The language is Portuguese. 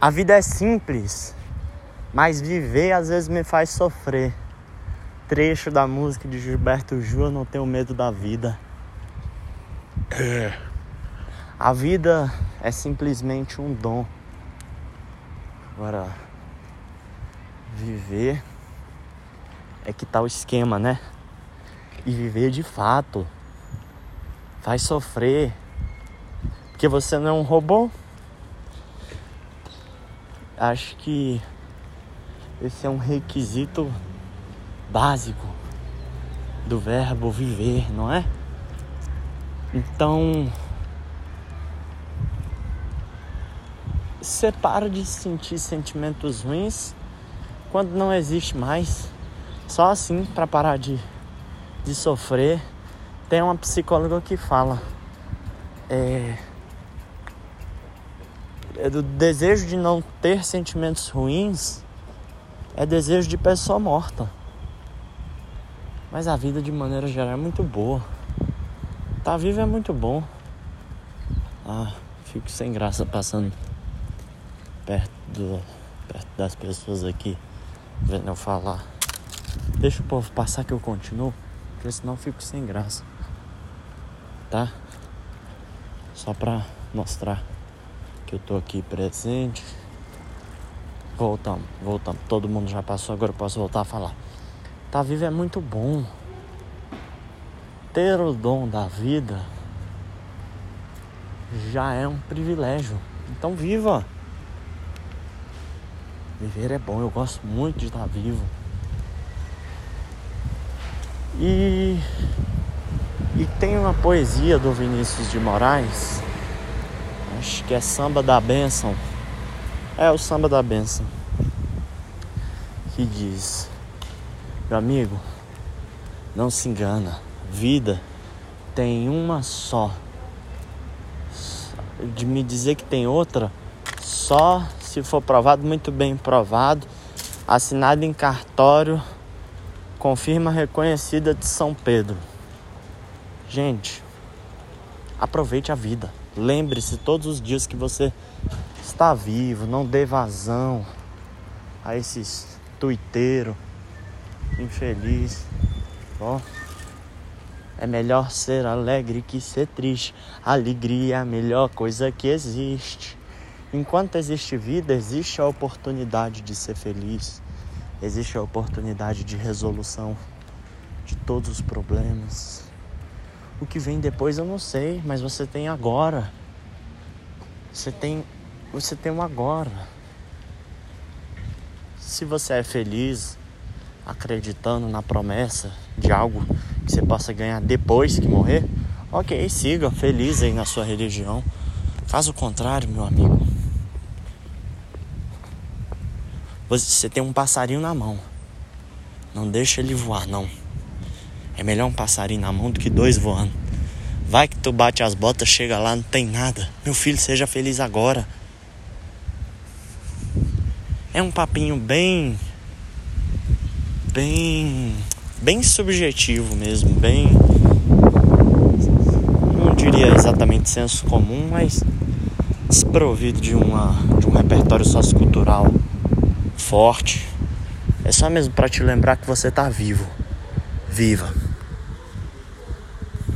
A vida é simples, mas viver às vezes me faz sofrer. Trecho da música de Gilberto Gil, não tenho medo da vida. É. A vida é simplesmente um dom. Agora, viver é que tá o esquema, né? E viver de fato faz sofrer. Porque você não é um robô. Acho que esse é um requisito básico do verbo viver, não é? Então, separa de sentir sentimentos ruins quando não existe mais. Só assim para parar de, de sofrer. Tem uma psicóloga que fala é, é do desejo de não ter sentimentos ruins é desejo de pessoa morta. Mas a vida de maneira geral é muito boa. Tá vivo é muito bom. Ah, fico sem graça passando perto, do, perto das pessoas aqui, vendo eu falar. Deixa o povo passar que eu continuo, porque senão eu fico sem graça. Tá? Só pra mostrar que eu tô aqui presente. Voltamos, voltamos. Todo mundo já passou, agora eu posso voltar a falar. Tá vivo é muito bom. Ter o dom da vida já é um privilégio. Então viva! Viver é bom, eu gosto muito de estar vivo. E, e tem uma poesia do Vinícius de Moraes, acho que é Samba da Bênção. É o Samba da Bênção. Que diz: meu amigo, não se engana. Vida tem uma só. De me dizer que tem outra, só se for provado, muito bem provado, assinado em cartório, confirma reconhecida de São Pedro. Gente, aproveite a vida. Lembre-se todos os dias que você está vivo, não dê vazão a esses tuiteiros infeliz. Ó, é melhor ser alegre que ser triste. alegria é a melhor coisa que existe. Enquanto existe vida, existe a oportunidade de ser feliz. Existe a oportunidade de resolução de todos os problemas. O que vem depois eu não sei, mas você tem agora. Você tem você tem um agora. Se você é feliz, acreditando na promessa de algo que você possa ganhar depois que morrer, ok, siga feliz aí na sua religião. Faz o contrário, meu amigo. Você tem um passarinho na mão. Não deixa ele voar, não. É melhor um passarinho na mão do que dois voando. Vai que tu bate as botas, chega lá, não tem nada. Meu filho, seja feliz agora. É um papinho bem bem bem subjetivo mesmo, bem não diria exatamente senso comum, mas desprovido de uma de um repertório sociocultural forte. É só mesmo para te lembrar que você tá vivo. Viva.